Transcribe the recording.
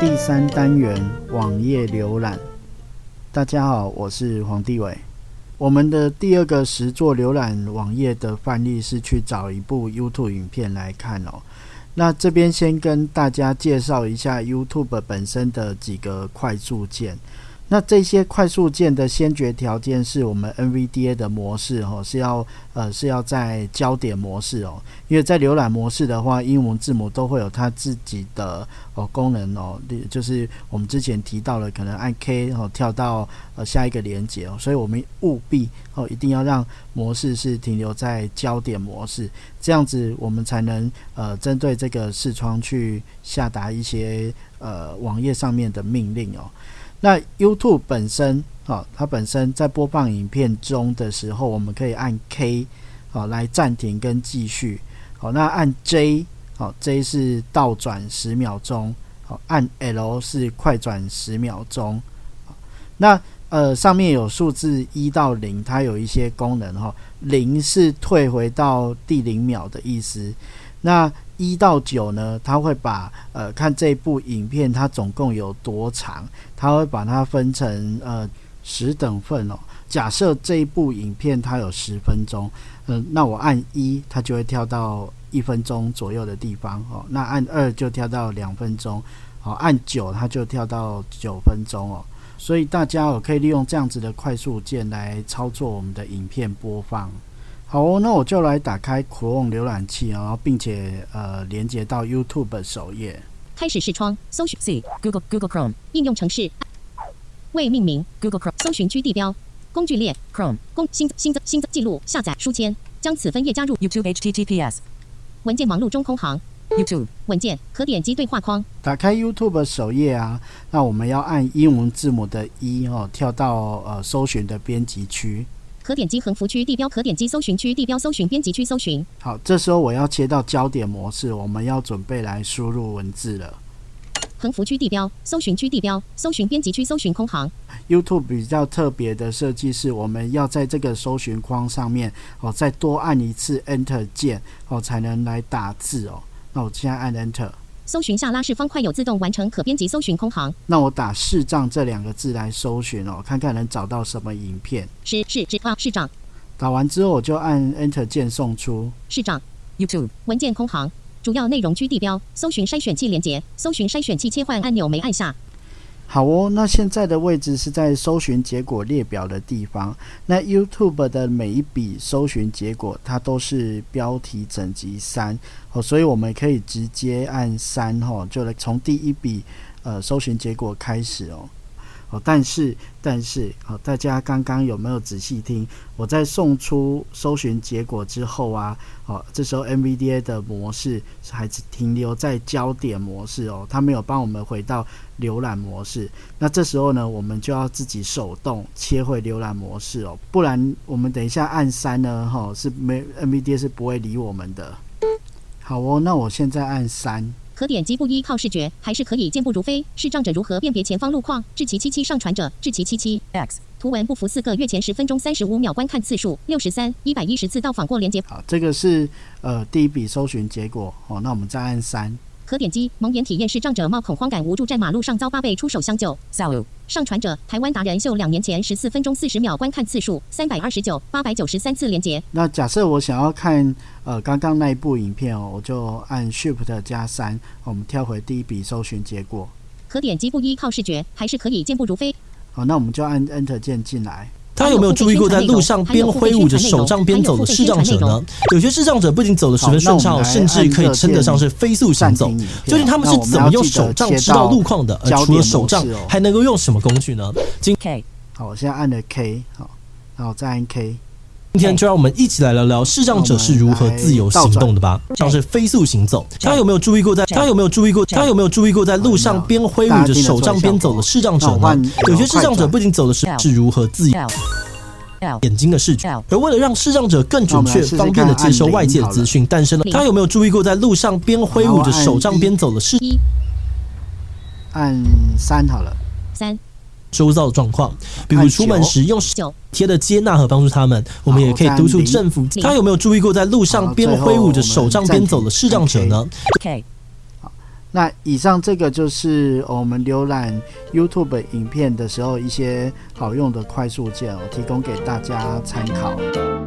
第三单元网页浏览。大家好，我是黄帝伟。我们的第二个实作浏览网页的范例是去找一部 YouTube 影片来看哦。那这边先跟大家介绍一下 YouTube 本身的几个快速键。那这些快速键的先决条件是我们 NVDA 的模式哦，是要呃是要在焦点模式哦，因为在浏览模式的话，英文字母都会有它自己的哦功能哦，就是我们之前提到了，可能按 K 哦跳到呃下一个连接哦，所以我们务必哦一定要让模式是停留在焦点模式，这样子我们才能呃针对这个视窗去下达一些呃网页上面的命令哦。那 YouTube 本身，哦，它本身在播放影片中的时候，我们可以按 K，好来暂停跟继续，好，那按 J，好 J 是倒转十秒钟，好，按 L 是快转十秒钟，那呃上面有数字一到零，它有一些功能哈，零是退回到第零秒的意思，那。一到九呢，他会把呃看这部影片它总共有多长，他会把它分成呃十等份哦。假设这一部影片它有十分钟，嗯，那我按一，它就会跳到一分钟左右的地方哦。那按二就跳到两分钟，好，按九它就跳到九分钟哦。所以大家哦可以利用这样子的快速键来操作我们的影片播放。好哦，那我就来打开 Chrome 浏览器，然后并且呃连接到 YouTube 首页。开始视窗，搜寻 C Google Google Chrome 应用程式。未命名 Google Chrome 搜寻区地标工具列 Chrome 工新新增新增记录下载书签将此分页加入 YouTube HTTPS 文件忙碌中空行 YouTube 文件可点击对话框。打开 YouTube 首页啊，那我们要按英文字母的一哦，跳到呃搜寻的编辑区。可点击横幅区地标，可点击搜寻区地标，搜寻编辑区搜寻。好，这时候我要切到焦点模式，我们要准备来输入文字了。横幅区地标，搜寻区地标，搜寻编辑区搜寻空行。YouTube 比较特别的设计是，我们要在这个搜寻框上面哦，再多按一次 Enter 键哦，才能来打字哦。那我现在按 Enter。搜寻下拉式方块有自动完成可编辑搜寻空行。那我打视障这两个字来搜寻哦，看看能找到什么影片。是是是啊视障。打完之后我就按 Enter 键送出。视障 YouTube 文件空行，主要内容区地标，搜寻筛选器连接，搜寻筛选器切换按钮没按下。好哦，那现在的位置是在搜寻结果列表的地方。那 YouTube 的每一笔搜寻结果，它都是标题整集三哦，所以我们可以直接按三哈，就来从第一笔呃搜寻结果开始哦。哦，但是但是，好，大家刚刚有没有仔细听？我在送出搜寻结果之后啊，哦，这时候 NVDA 的模式还是停留在焦点模式哦，它没有帮我们回到浏览模式。那这时候呢，我们就要自己手动切回浏览模式哦，不然我们等一下按三呢，哈，是没 NVDA 是不会理我们的。好哦，那我现在按三。可点击不依靠视觉，还是可以健步如飞？视障者如何辨别前方路况？智奇七七上传者，智奇七七 X 图文不符四个月前十分钟三十五秒观看次数六十三一百一十次到访过连接。好，这个是呃第一笔搜寻结果哦。那我们再按三。可点击蒙眼体验视障者冒恐慌感无助，站马路上遭八倍出手相救。上传者台湾达人秀两年前十四分钟四十秒观看次数三百二十九八百九十三次连接。那假设我想要看呃刚刚那一部影片哦，我就按 Shift 加三，我们跳回第一笔搜寻结果。可点击不依靠视觉，还是可以健步如飞。好，那我们就按 Enter 键进来。大家有没有注意过，在路上边挥舞着手杖边走的视障者呢？有些视障者不仅走得十分顺畅，甚至可以称得上是飞速行走。究竟他们是怎么用手杖知道路况的？而除了手杖，还能够用什么工具呢？今 K，好，我现在按了 K，好，然后再按 K。今天就让我们一起来聊聊视障者是如何自由行动的吧。像是飞速行走，大家有没有注意过？在大家有没有注意过？大家有没有注意过，在路上边挥舞着手杖边走的视障者呢？有些视障者不仅走的是是如何自由眼睛的视觉，而为了让视障者更准确、方便的接收外界的资讯，诞生了。大家有没有注意过，在路上边挥舞着手杖边走的视？按三好了，三。周遭的状况，比如出门时用手贴的接纳和帮助他们。我们也可以督促政府。大家有没有注意过，在路上边挥舞着手杖边走的视障者呢？OK，好，那以上这个就是我们浏览 YouTube 影片的时候一些好用的快速键哦，提供给大家参考。